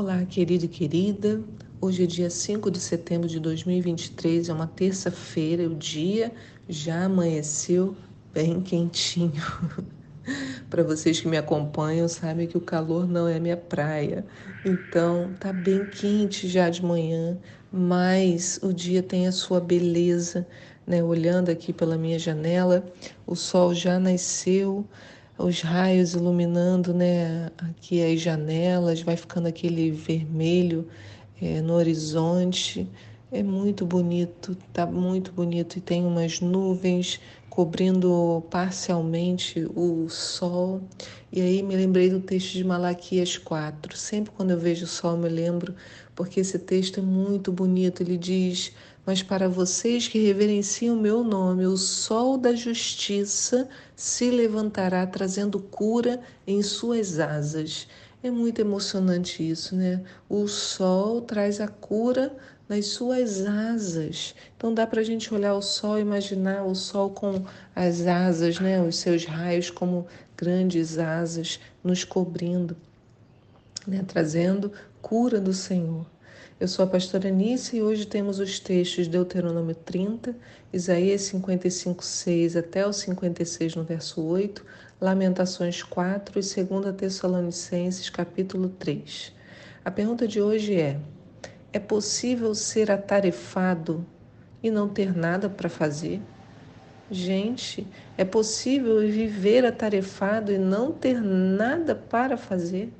Olá, querido e querida. Hoje é dia 5 de setembro de 2023, é uma terça-feira, o dia já amanheceu bem quentinho. Para vocês que me acompanham, sabem que o calor não é minha praia. Então, tá bem quente já de manhã, mas o dia tem a sua beleza, né? Olhando aqui pela minha janela, o sol já nasceu, os raios iluminando né, aqui as janelas, vai ficando aquele vermelho é, no horizonte. É muito bonito, tá muito bonito e tem umas nuvens cobrindo parcialmente o sol. E aí me lembrei do texto de Malaquias 4. Sempre quando eu vejo o sol me lembro, porque esse texto é muito bonito. Ele diz: mas para vocês que reverenciam o meu nome, o sol da justiça se levantará trazendo cura em suas asas. É muito emocionante isso, né? O sol traz a cura nas suas asas. Então dá para a gente olhar o sol, imaginar o sol com as asas, né? Os seus raios como grandes asas nos cobrindo, né? Trazendo cura do Senhor. Eu sou a pastora Anice e hoje temos os textos de Deuteronômio 30, Isaías 55, 6 até o 56 no verso 8, Lamentações 4 e 2 Tessalonicenses capítulo 3. A pergunta de hoje é: é possível ser atarefado e não ter nada para fazer? Gente, é possível viver atarefado e não ter nada para fazer?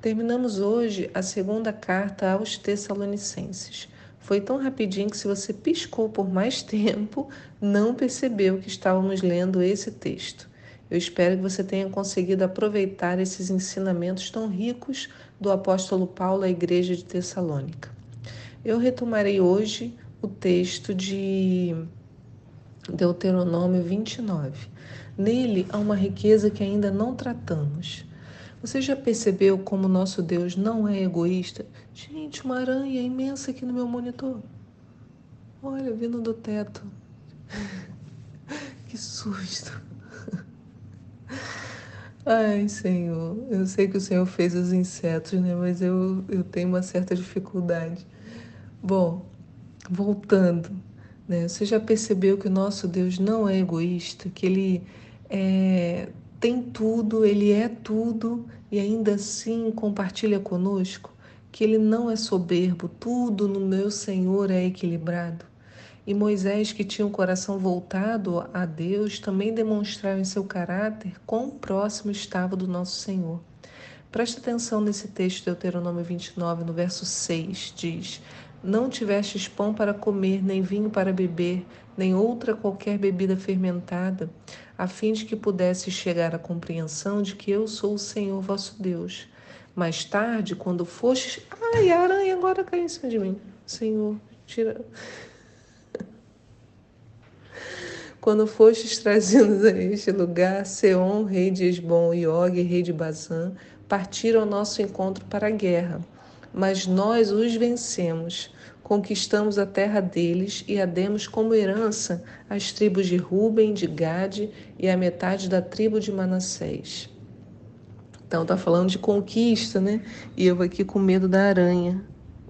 Terminamos hoje a segunda carta aos Tessalonicenses. Foi tão rapidinho que, se você piscou por mais tempo, não percebeu que estávamos lendo esse texto. Eu espero que você tenha conseguido aproveitar esses ensinamentos tão ricos do apóstolo Paulo à igreja de Tessalônica. Eu retomarei hoje o texto de Deuteronômio 29. Nele há uma riqueza que ainda não tratamos. Você já percebeu como nosso Deus não é egoísta? Gente, uma aranha imensa aqui no meu monitor. Olha, vindo do teto. que susto. Ai, Senhor, eu sei que o Senhor fez os insetos, né? Mas eu, eu tenho uma certa dificuldade. Bom, voltando, né? Você já percebeu que o nosso Deus não é egoísta, que Ele é, tem tudo, Ele é tudo e ainda assim compartilha conosco que Ele não é soberbo, tudo no meu Senhor é equilibrado. E Moisés, que tinha o coração voltado a Deus, também demonstrava em seu caráter quão próximo estava do nosso Senhor. Preste atenção nesse texto de Deuteronômio 29, no verso 6, diz: Não tivestes pão para comer, nem vinho para beber, nem outra qualquer bebida fermentada, a fim de que pudesse chegar à compreensão de que eu sou o Senhor vosso Deus. Mais tarde, quando fostes. Ai, a aranha agora caiu em cima de mim. Senhor, tira. Quando fostes trazidos a este lugar, Seon, rei de Esbom, e Og, rei de Bazã, partiram ao nosso encontro para a guerra. Mas nós os vencemos conquistamos a terra deles e a demos como herança às tribos de Ruben, de Gade e a metade da tribo de Manassés. Então tá falando de conquista, né? E eu aqui com medo da aranha,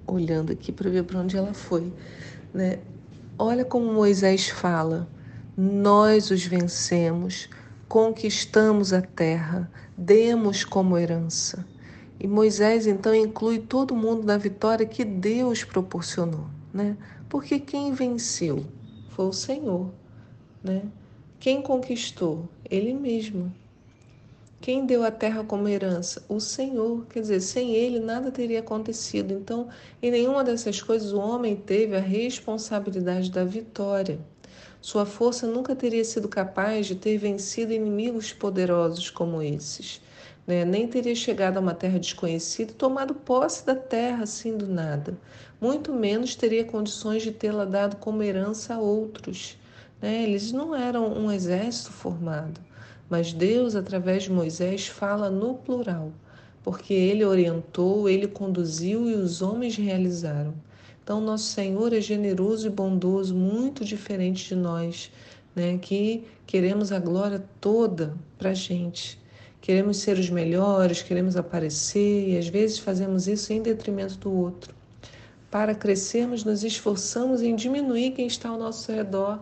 olhando aqui para ver para onde ela foi, né? Olha como Moisés fala: Nós os vencemos, conquistamos a terra, demos como herança. E Moisés então inclui todo mundo na vitória que Deus proporcionou, né? Porque quem venceu foi o Senhor, né? Quem conquistou? Ele mesmo. Quem deu a terra como herança? O Senhor. Quer dizer, sem ele nada teria acontecido. Então, em nenhuma dessas coisas o homem teve a responsabilidade da vitória. Sua força nunca teria sido capaz de ter vencido inimigos poderosos como esses né? nem teria chegado a uma terra desconhecida tomado posse da terra assim do nada. Muito menos teria condições de tê-la dado como herança a outros. Né? Eles não eram um exército formado, mas Deus, através de Moisés, fala no plural, porque ele orientou, ele conduziu e os homens realizaram. Então, nosso Senhor é generoso e bondoso, muito diferente de nós, né? que queremos a glória toda para a gente Queremos ser os melhores, queremos aparecer e às vezes fazemos isso em detrimento do outro. Para crescermos, nos esforçamos em diminuir quem está ao nosso redor.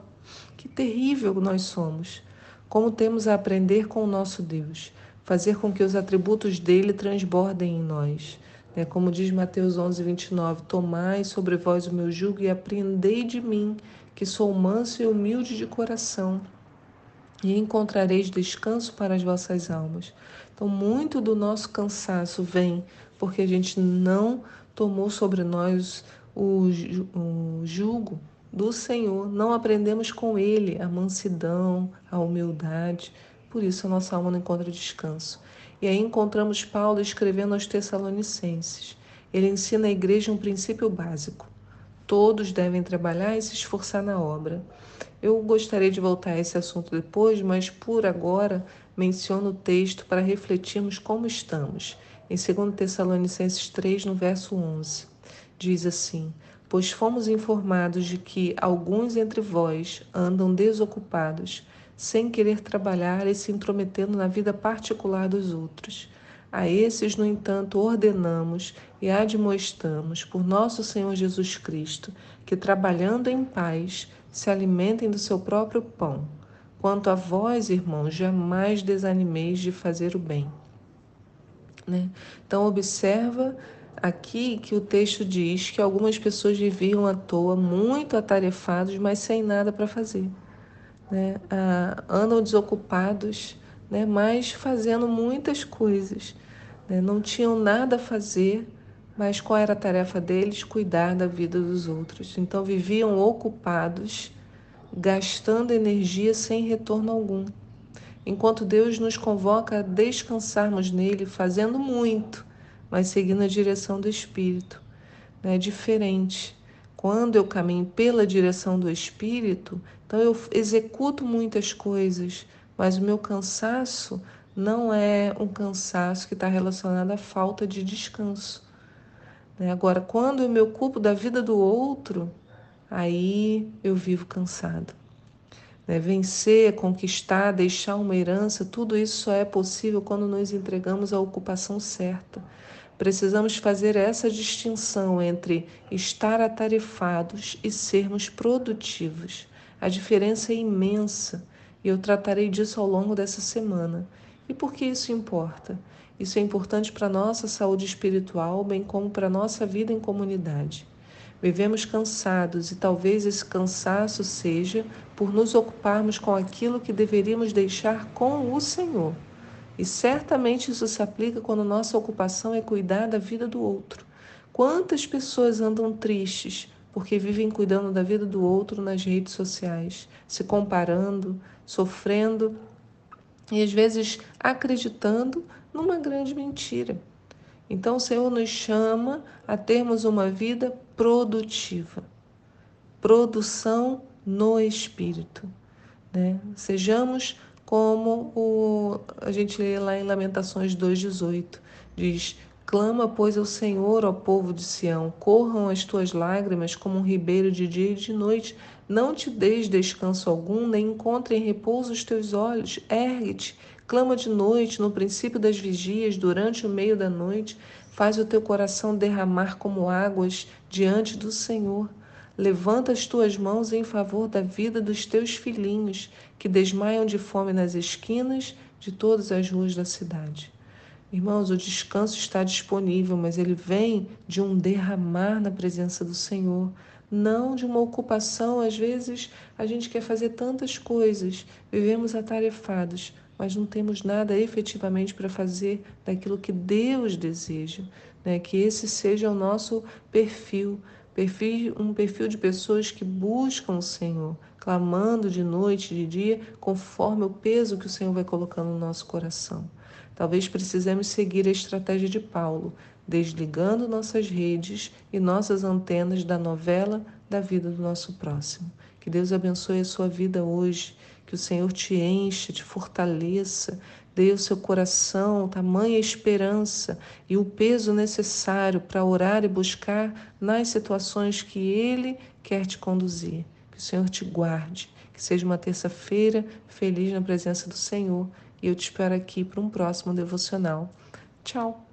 Que terrível nós somos! Como temos a aprender com o nosso Deus, fazer com que os atributos dele transbordem em nós. É como diz Mateus 11, 29, Tomai sobre vós o meu jugo e aprendei de mim, que sou manso e humilde de coração, e encontrareis descanso para as vossas almas. Então, muito do nosso cansaço vem porque a gente não tomou sobre nós o, o jugo do Senhor, não aprendemos com Ele a mansidão, a humildade, por isso a nossa alma não encontra descanso. E aí encontramos Paulo escrevendo aos Tessalonicenses. Ele ensina à igreja um princípio básico. Todos devem trabalhar e se esforçar na obra. Eu gostaria de voltar a esse assunto depois, mas por agora menciono o texto para refletirmos como estamos. Em 2 Tessalonicenses 3, no verso 11, diz assim: Pois fomos informados de que alguns entre vós andam desocupados, sem querer trabalhar e se intrometendo na vida particular dos outros. A esses, no entanto, ordenamos e admoestamos por nosso Senhor Jesus Cristo que, trabalhando em paz, se alimentem do seu próprio pão. Quanto a vós, irmãos, jamais desanimeis de fazer o bem. Né? Então, observa aqui que o texto diz que algumas pessoas viviam à toa, muito atarefados, mas sem nada para fazer. Né? Ah, andam desocupados, né? mas fazendo muitas coisas. Né? Não tinham nada a fazer, mas qual era a tarefa deles? Cuidar da vida dos outros. Então viviam ocupados, gastando energia sem retorno algum. Enquanto Deus nos convoca a descansarmos nele, fazendo muito, mas seguindo a direção do Espírito. É diferente. Quando eu caminho pela direção do Espírito, então eu executo muitas coisas, mas o meu cansaço não é um cansaço que está relacionado à falta de descanso. Né? Agora, quando eu me ocupo da vida do outro, aí eu vivo cansado. Né? Vencer, conquistar, deixar uma herança, tudo isso só é possível quando nos entregamos à ocupação certa. Precisamos fazer essa distinção entre estar atarefados e sermos produtivos. A diferença é imensa e eu tratarei disso ao longo dessa semana. E por que isso importa? Isso é importante para a nossa saúde espiritual, bem como para a nossa vida em comunidade. Vivemos cansados e talvez esse cansaço seja por nos ocuparmos com aquilo que deveríamos deixar com o Senhor. E certamente isso se aplica quando nossa ocupação é cuidar da vida do outro. Quantas pessoas andam tristes porque vivem cuidando da vida do outro nas redes sociais, se comparando, sofrendo e às vezes acreditando numa grande mentira. Então o Senhor nos chama a termos uma vida produtiva, produção no espírito. Né? Sejamos como o, a gente lê lá em Lamentações 2,18, diz: Clama, pois, ao Senhor, ó povo de Sião, corram as tuas lágrimas como um ribeiro de dia e de noite. Não te deis descanso algum, nem encontrem repouso os teus olhos. Ergue-te, clama de noite, no princípio das vigias, durante o meio da noite. Faz o teu coração derramar como águas diante do Senhor. Levanta as tuas mãos em favor da vida dos teus filhinhos, que desmaiam de fome nas esquinas de todas as ruas da cidade. Irmãos, o descanso está disponível, mas ele vem de um derramar na presença do Senhor, não de uma ocupação. Às vezes a gente quer fazer tantas coisas, vivemos atarefados, mas não temos nada efetivamente para fazer daquilo que Deus deseja. Né? Que esse seja o nosso perfil perfil, um perfil de pessoas que buscam o Senhor, clamando de noite e de dia, conforme o peso que o Senhor vai colocando no nosso coração. Talvez precisemos seguir a estratégia de Paulo, desligando nossas redes e nossas antenas da novela da vida do nosso próximo. Que Deus abençoe a sua vida hoje, que o Senhor te encha, te fortaleça, dê ao seu coração tamanha esperança e o peso necessário para orar e buscar nas situações que Ele quer te conduzir. Que o Senhor te guarde, que seja uma terça-feira feliz na presença do Senhor e eu te espero aqui para um próximo devocional. Tchau!